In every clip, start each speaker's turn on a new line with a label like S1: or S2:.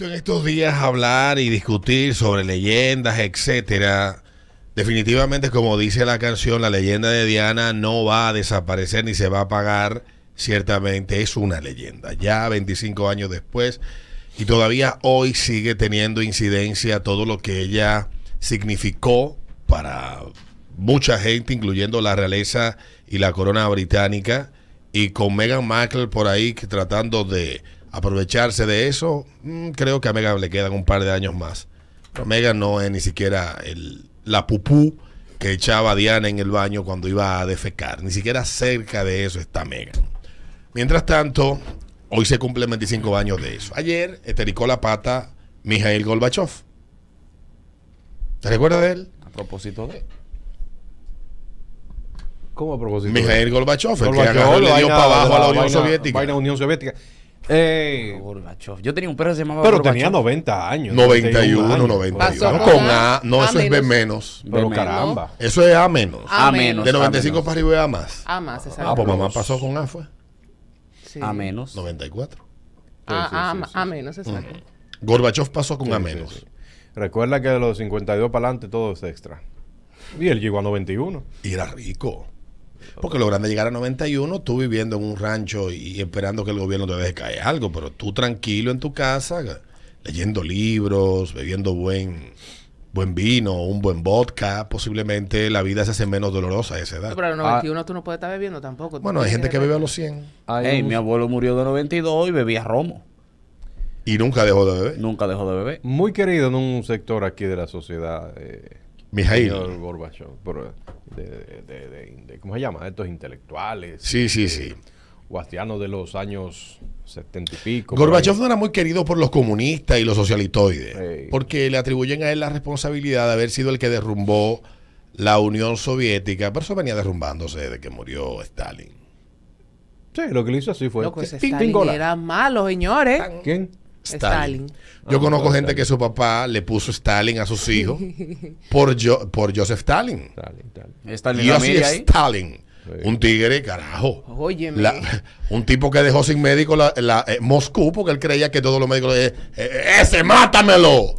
S1: en estos días hablar y discutir sobre leyendas, etcétera. Definitivamente, como dice la canción, la leyenda de Diana no va a desaparecer ni se va a apagar. Ciertamente es una leyenda. Ya 25 años después y todavía hoy sigue teniendo incidencia todo lo que ella significó para mucha gente, incluyendo la realeza y la corona británica. Y con Meghan Markle por ahí tratando de aprovecharse de eso, mm, creo que a Meghan le quedan un par de años más. Pero Meghan no es ni siquiera el, la pupú que echaba Diana en el baño cuando iba a defecar. Ni siquiera cerca de eso está Meghan. Mientras tanto, hoy se cumplen 25 años de eso. Ayer estericó la pata Mijail Gorbachev. ¿Te recuerdas de él?
S2: A propósito de.
S3: ¿Cómo a propósito?
S1: Mijail Gorbachev, el que
S3: Gorbachev,
S1: agarró y le dio para abajo a la
S3: la
S1: Unión
S3: vaina-
S1: Soviética.
S3: Vaina Unión Soviética. Eh,
S2: Gorbachev. Yo tenía un perro que se llamaba
S3: pero
S2: Gorbachev.
S3: tenía 90 años.
S1: 91,
S3: años.
S1: 91.
S4: Pasó
S1: Con A,
S4: A,
S1: no,
S4: A
S1: eso es B
S4: menos.
S1: menos.
S3: Pero
S2: Menos.
S3: caramba.
S1: Eso es A menos.
S4: A
S2: A
S4: menos.
S2: menos.
S1: De 95
S2: menos.
S1: para arriba es A más.
S4: A más,
S1: Ah,
S4: exacto.
S1: pues mamá pasó con A, fue.
S4: Sí.
S2: A menos.
S1: 94.
S4: A,
S3: Sí, sí,
S4: a-
S3: sí,
S4: a menos, exacto.
S1: Gorbachev pasó con A menos.
S3: sí, sí. Recuerda que de los 52 para adelante todo es extra. Y él llegó a 91.
S1: Y era rico. Porque lo grande es llegar a 91, tú viviendo en un rancho y esperando que el gobierno te deje caer algo, pero tú tranquilo en tu casa, leyendo libros, bebiendo buen, buen vino, un buen vodka, posiblemente la vida se hace menos dolorosa a esa edad.
S4: Pero a los 91 tú no puedes estar bebiendo tampoco.
S1: Bueno, hay gente que bebe a los 100
S3: Hay
S2: Ey,
S3: un-
S2: mi abuelo murió de 92 y bebía romo.
S1: y nunca dejó de beber.
S2: Nunca dejó de beber.
S3: muy querido en un sector aquí de la sociedad. Eh,
S1: Mijail.
S3: señor Gorbachev. pero de, de- de- de- de- ¿Cómo se llama? Estos intelectuales.
S1: Sí, sí, sí.
S3: Guastianos de los años 70 y pico.
S1: Gorbachev no era muy querido por los comunistas y los socialitoides,
S3: Sí.
S1: porque le atribuyen a él la responsabilidad de haber sido el que derrumbó la Unión Soviética, pero eso venía derrumbándose desde que murió Stalin.
S3: Sí, lo que le hizo así fue.
S4: Loco, ese Stalin era malo, señores.
S3: ¿Quién?
S4: Stalin.
S1: Yo
S3: Ah,
S1: conozco
S3: por
S1: gente
S3: Stalin.
S1: que su papá le puso Stalin a sus hijos por, Jo- por Joseph Stalin.
S3: Stalin, Stalin.
S2: Está en
S1: Y
S2: la
S1: así. Stalin,
S3: Sí.
S1: un tigre, carajo.
S4: Óyeme.
S1: La- un tipo que dejó sin médico la, la- eh, Moscú porque él creía que todos los médicos le decían, "Eh, ¡Ese, mátamelo!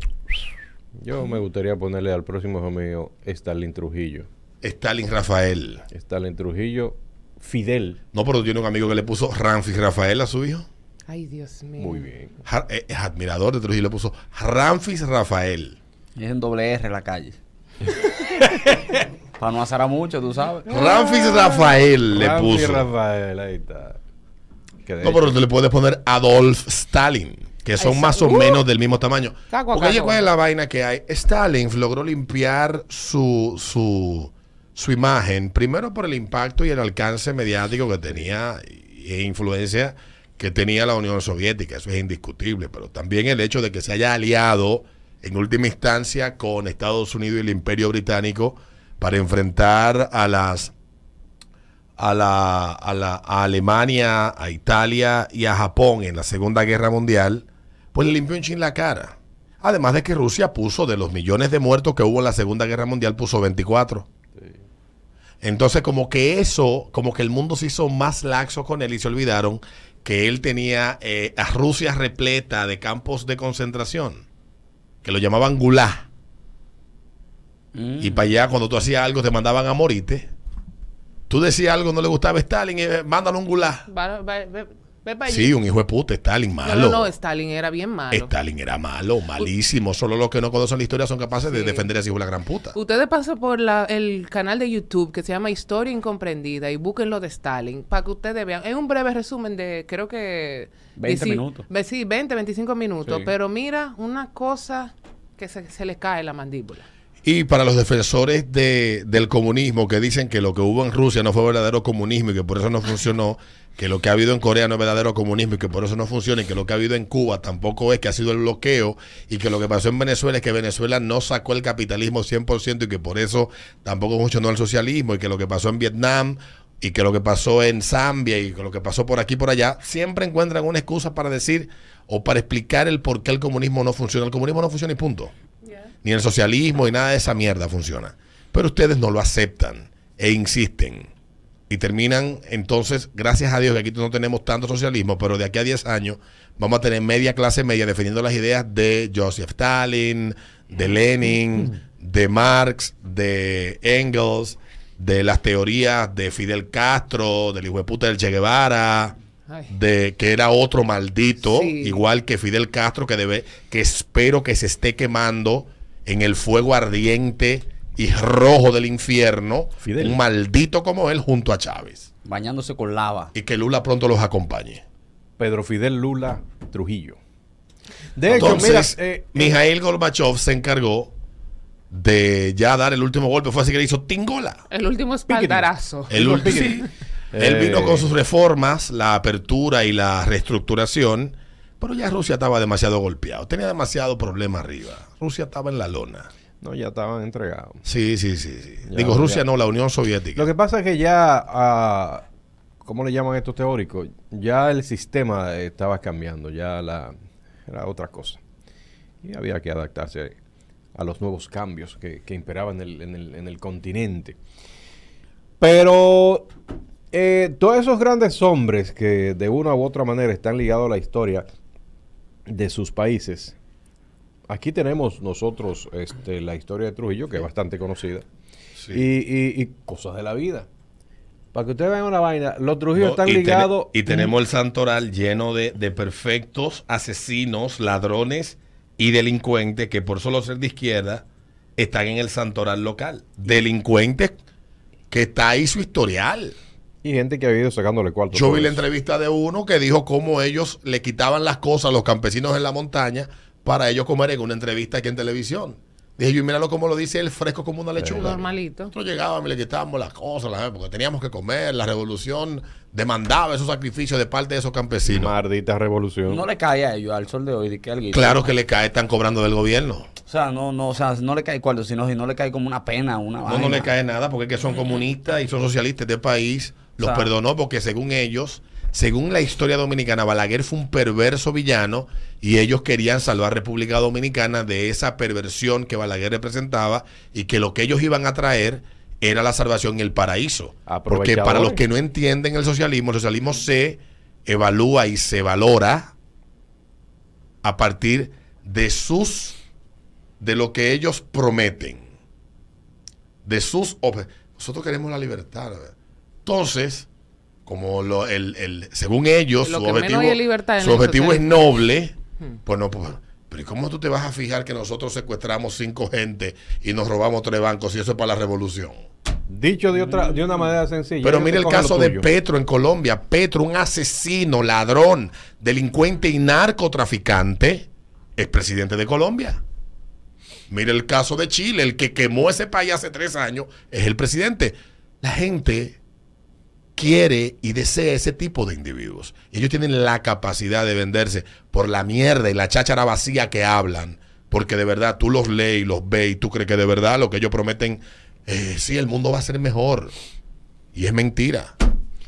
S3: Yo me gustaría ponerle al próximo hijo mío Stalin Trujillo.
S1: Stalin Rafael.
S3: Stalin Trujillo, Fidel.
S1: No, pero tiene un amigo que le puso Ramfis Rafael a su hijo.
S4: Ay, Dios mío.
S3: Muy bien.
S1: Ja- eh, Es admirador de Trujillo, le puso Ramfis Rafael.
S2: Es en doble R la calle. Para no hacer a mucho, tú sabes.
S1: Ramfis Rafael le puso.
S3: Rafael, ahí está. Que
S1: No,
S3: hecho-
S1: pero tú le puedes poner Adolf Stalin, que son más o
S4: uh.
S1: menos del mismo tamaño.
S4: Caco
S1: Porque
S4: caco.
S1: ¿cuál es la vaina que hay? Stalin logró limpiar su, su, su imagen, primero por el impacto y el alcance mediático que tenía e influencia que tenía la Unión Soviética, eso es indiscutible, pero también el hecho de que se haya aliado en última instancia con Estados Unidos y el Imperio Británico para enfrentar a las a la, a la a Alemania, a Italia y a Japón en la Segunda Guerra Mundial, pues le limpió un chin la cara. Además de que Rusia puso de los millones de muertos que hubo en la Segunda Guerra Mundial, puso 24. Entonces, como que eso, como que el mundo se hizo más laxo con él y se olvidaron que él tenía eh, a Rusia repleta de campos de concentración, que lo llamaban Gulag.
S2: Mm.
S1: Y para allá, cuando tú hacías algo, te mandaban a morirte. Tú decías algo, no le gustaba a Stalin, eh, mándalo a un gulag.
S4: Va-
S1: Sí, un hijo de puta, Stalin, malo.
S4: no, no, Stalin era bien malo.
S1: Stalin era malo, malísimo. Solo los que no conocen la historia son capaces de defender a ese hijo de la gran puta.
S4: Ustedes pasan por la- el canal de YouTube que se llama Historia Incomprendida y busquen lo de Stalin para que ustedes vean. Es un breve resumen de, creo que...
S2: 20
S4: dieci-
S2: minutos.
S4: ve- Sí, 20, 25 minutos.
S3: Sí.
S4: Pero mira, una cosa que se, se le cae la mandíbula.
S1: Y para los defensores de- del comunismo que dicen que lo que hubo en Rusia no fue verdadero comunismo y que por eso no funcionó, que lo que ha habido en Corea no es verdadero comunismo y que por eso no funciona y que lo que ha habido en Cuba tampoco es, que ha sido el bloqueo y que lo que pasó en Venezuela es que Venezuela no sacó el capitalismo 100% y que por eso tampoco funcionó el socialismo y que lo que pasó en Vietnam y que lo que pasó en Zambia y que lo que pasó por aquí y por allá, siempre encuentran una excusa para decir o para explicar el por qué el comunismo no funciona. El comunismo no funciona y punto ni el socialismo y nada de esa mierda funciona. Pero ustedes no lo aceptan e insisten. y terminan entonces, gracias a Dios que aquí no tenemos tanto socialismo, pero de aquí a 10 años vamos a tener media clase media defendiendo las ideas de Joseph Stalin, de Lenin, de Marx, de Engels, de las teorías de Fidel Castro, del hijo de puta del Che Guevara,
S4: Ay.
S1: de que era otro maldito,
S4: Sí.
S1: igual que Fidel Castro, que debe, que espero que se esté quemando en el fuego ardiente y rojo del infierno,
S3: Fidel.
S1: un maldito como él junto a Chávez.
S2: Bañándose con lava.
S1: Y que Lula pronto los acompañe.
S3: Pedro Fidel Lula Trujillo. De hecho,
S1: Entonces,
S3: mira, eh,
S1: Mijail Gorbachev se encargó de ya dar el último golpe. Fue así que le hizo Tingola.
S4: El último espaldarazo.
S1: El último. Él
S3: Eh.
S1: vino con sus reformas, la apertura y la reestructuración, pero ya Rusia estaba demasiado golpeado, tenía demasiado problema arriba. Rusia estaba en la lona.
S3: no, ya estaban entregados.
S1: Sí, sí, sí, sí.
S3: Ya,
S1: Digo Rusia
S3: ya.
S1: no, la Unión Soviética.
S3: Lo que pasa es que ya, ah, ¿cómo le llaman estos teóricos? Ya el sistema estaba cambiando, ya la, era otra cosa. Y había que adaptarse a los nuevos cambios que, que imperaban en el, en el- en el continente. Pero eh, todos esos grandes hombres que de una u otra manera están ligados a la historia de sus países. Aquí tenemos nosotros este, la historia de Trujillo, que es bastante conocida.
S1: Sí.
S3: Y, y- y cosas de la vida. Para que ustedes vean una vaina, los Trujillos
S1: No,
S3: están
S1: y
S3: ligados.
S1: y tenemos el santoral lleno de, de perfectos asesinos, ladrones y delincuentes que por solo ser de izquierda están en el santoral local. Delincuentes que está ahí su historial.
S3: Y gente que ha ido sacándole cuarto.
S1: Yo vi la entrevista de uno que dijo cómo ellos le quitaban las cosas a los campesinos en la montaña para ellos comer en una entrevista aquí en televisión. Dije yo, y míralo como lo dice él, fresco como una lechuga.
S4: Normalito.
S1: Nosotros llegábamos y le quitábamos las cosas, las- porque teníamos que comer. La revolución demandaba esos sacrificios de parte de esos campesinos.
S3: Maldita revolución.
S2: No le cae a ellos al sol de hoy de que alguien.
S1: Claro que le cae, están cobrando del gobierno.
S2: O sea, no, no, o sea, no le cae cuarto, sino si no le cae como una pena, una
S1: No,
S2: vaina.
S1: no le cae nada porque es que son comunistas y son socialistas de país. Los
S2: O sea-
S1: perdonó porque según ellos, según la historia dominicana, Balaguer fue un perverso villano y ellos querían salvar República Dominicana de esa perversión que Balaguer representaba y que lo que ellos iban a traer era la salvación y el paraíso. Porque para los que no entienden el socialismo, el socialismo se evalúa y se valora a partir de sus de lo que ellos prometen de sus nosotros queremos la libertad ¿verdad? Entonces como lo, el, el- según ellos
S4: Lo
S1: su objetivo, su objetivo es noble
S4: Hmm.
S1: pues no pues, pero ¿y cómo tú te vas a fijar que nosotros secuestramos cinco gente y nos robamos tres bancos y eso es para la revolución
S3: Dicho de otra, de una manera sencilla.
S1: pero mire el caso de. Petro en Colombia. Petro, un asesino, ladrón, delincuente y narcotraficante, es presidente de Colombia. Mire el caso de Chile, el que quemó ese país hace tres años, es el presidente. La gente quiere y desea ese tipo de individuos. Ellos tienen la capacidad de venderse por la mierda y la cháchara vacía que hablan. Porque de verdad tú los lees y los ves y tú crees que de verdad lo que ellos prometen, eh, sí, el mundo va a ser mejor. Y es mentira.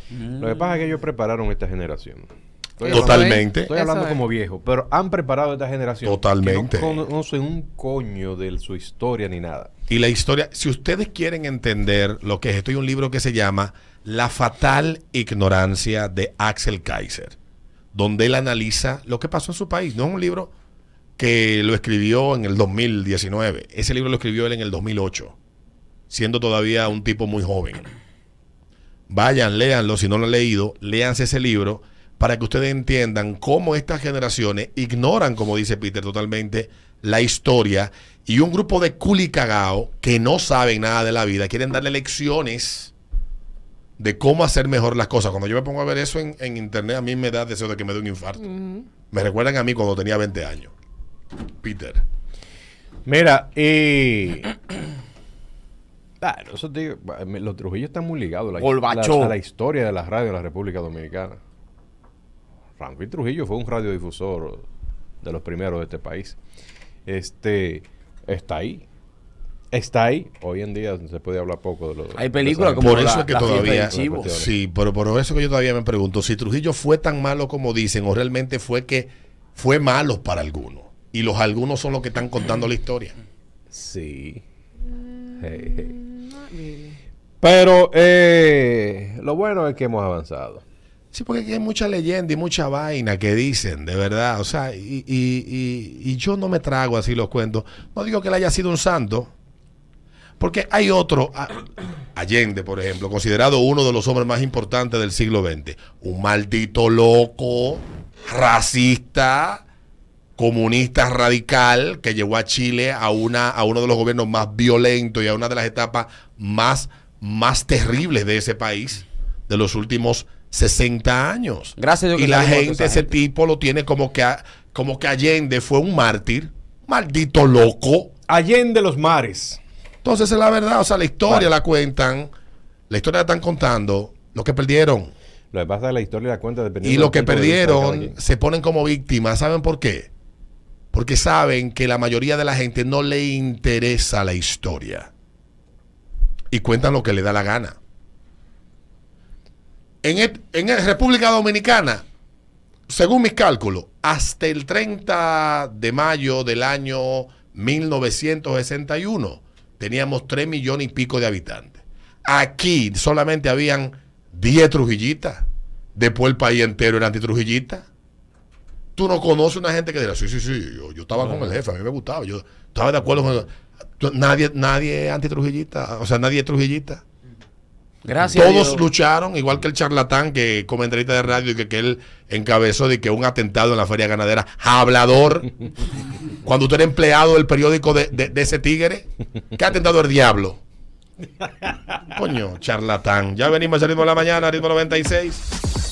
S3: Lo que pasa es que ellos prepararon esta generación. Estoy
S4: Eso
S3: hablando-
S1: Totalmente.
S3: Estoy hablando
S4: es.
S3: como viejo, pero han preparado esta generación.
S1: Totalmente.
S3: Que no conocen un coño de su historia ni nada.
S1: Y la historia, si ustedes quieren entender lo que es, esto hay un libro que se llama La fatal ignorancia de Axel Kaiser, donde él analiza lo que pasó en su país. No es un libro que lo escribió en el 2019, ese libro lo escribió él en el 2008, siendo todavía un tipo muy joven. Vayan, léanlo, si no lo han leído, léanse ese libro para que ustedes entiendan cómo estas generaciones ignoran, como dice Peter, totalmente la historia y un grupo de culicagao que no saben nada de la vida, quieren darle lecciones de cómo hacer mejor las cosas. Cuando yo me pongo a ver eso en, en internet, a mí me da deseo de que me dé un infarto. Me recuerdan a mí cuando tenía 20 años. Peter.
S3: Mira, y. Ah, eso te digo, los Trujillos están muy ligados a la,
S2: Gorbachov.
S3: la- a la historia de la radio de la República Dominicana. Ramfil Trujillo fue un radiodifusor de los primeros de este país. Este está ahí. Está ahí. Hoy en día se puede hablar poco de los.
S2: Hay películas como
S1: Por eso
S2: la-
S1: es que
S2: la
S1: todavía. Sí, pero por eso que yo todavía me pregunto si Trujillo fue tan malo como dicen o realmente fue que fue malo para algunos. Y los algunos son los que están contando la historia.
S3: Sí. Hey, hey.
S4: Not really.
S3: Pero eh, lo bueno es que hemos avanzado.
S1: Sí, porque aquí hay mucha leyenda y mucha vaina que dicen, de verdad. O sea, y, y- y- y yo no me trago así los cuentos. No digo que él haya sido un santo, porque hay otro, a- Allende, por ejemplo, considerado uno de los hombres más importantes del siglo XX. Un maldito loco, racista, comunista radical, que llevó a Chile a, una, a uno de los gobiernos más violentos y a una de las etapas más, más terribles de ese país de los últimos 60 años.
S2: Gracias Dios que
S1: y la gente, ese
S2: gente.
S1: tipo lo tiene como que, como que Allende fue un mártir, maldito loco.
S3: Allende los mares.
S1: Entonces es la verdad, o sea, la historia la cuentan, la historia la están contando, lo que perdieron.
S3: Lo que pasa es que la historia la cuenta dependiendo
S1: Y los que perdieron se ponen como víctimas. ¿Saben por qué? Porque saben que la mayoría de la gente no le interesa la historia. Y cuentan lo que le da la gana. En, en el- República Dominicana, según mis cálculos, hasta el 30 de mayo del año 1961 teníamos 3 millones y pico de habitantes. Aquí solamente habían 10 trujillitas. Después el país entero era antitrujillita. Tú no conoces una gente que dirá, sí, sí, sí, yo, yo estaba con el jefe, a mí me gustaba, yo estaba de acuerdo con... Tú- Nadie, nadie es antitrujillita, o sea, nadie es trujillita.
S2: Gracias.
S1: Todos lucharon, igual que el charlatán que comentarista de radio y que, que él encabezó de que un atentado en la feria ganadera, hablador, cuando usted era empleado del periódico de, de- de ese tigre, ¿qué atentado el diablo? Coño, charlatán. Ya venimos al ritmo de la mañana, ritmo 96.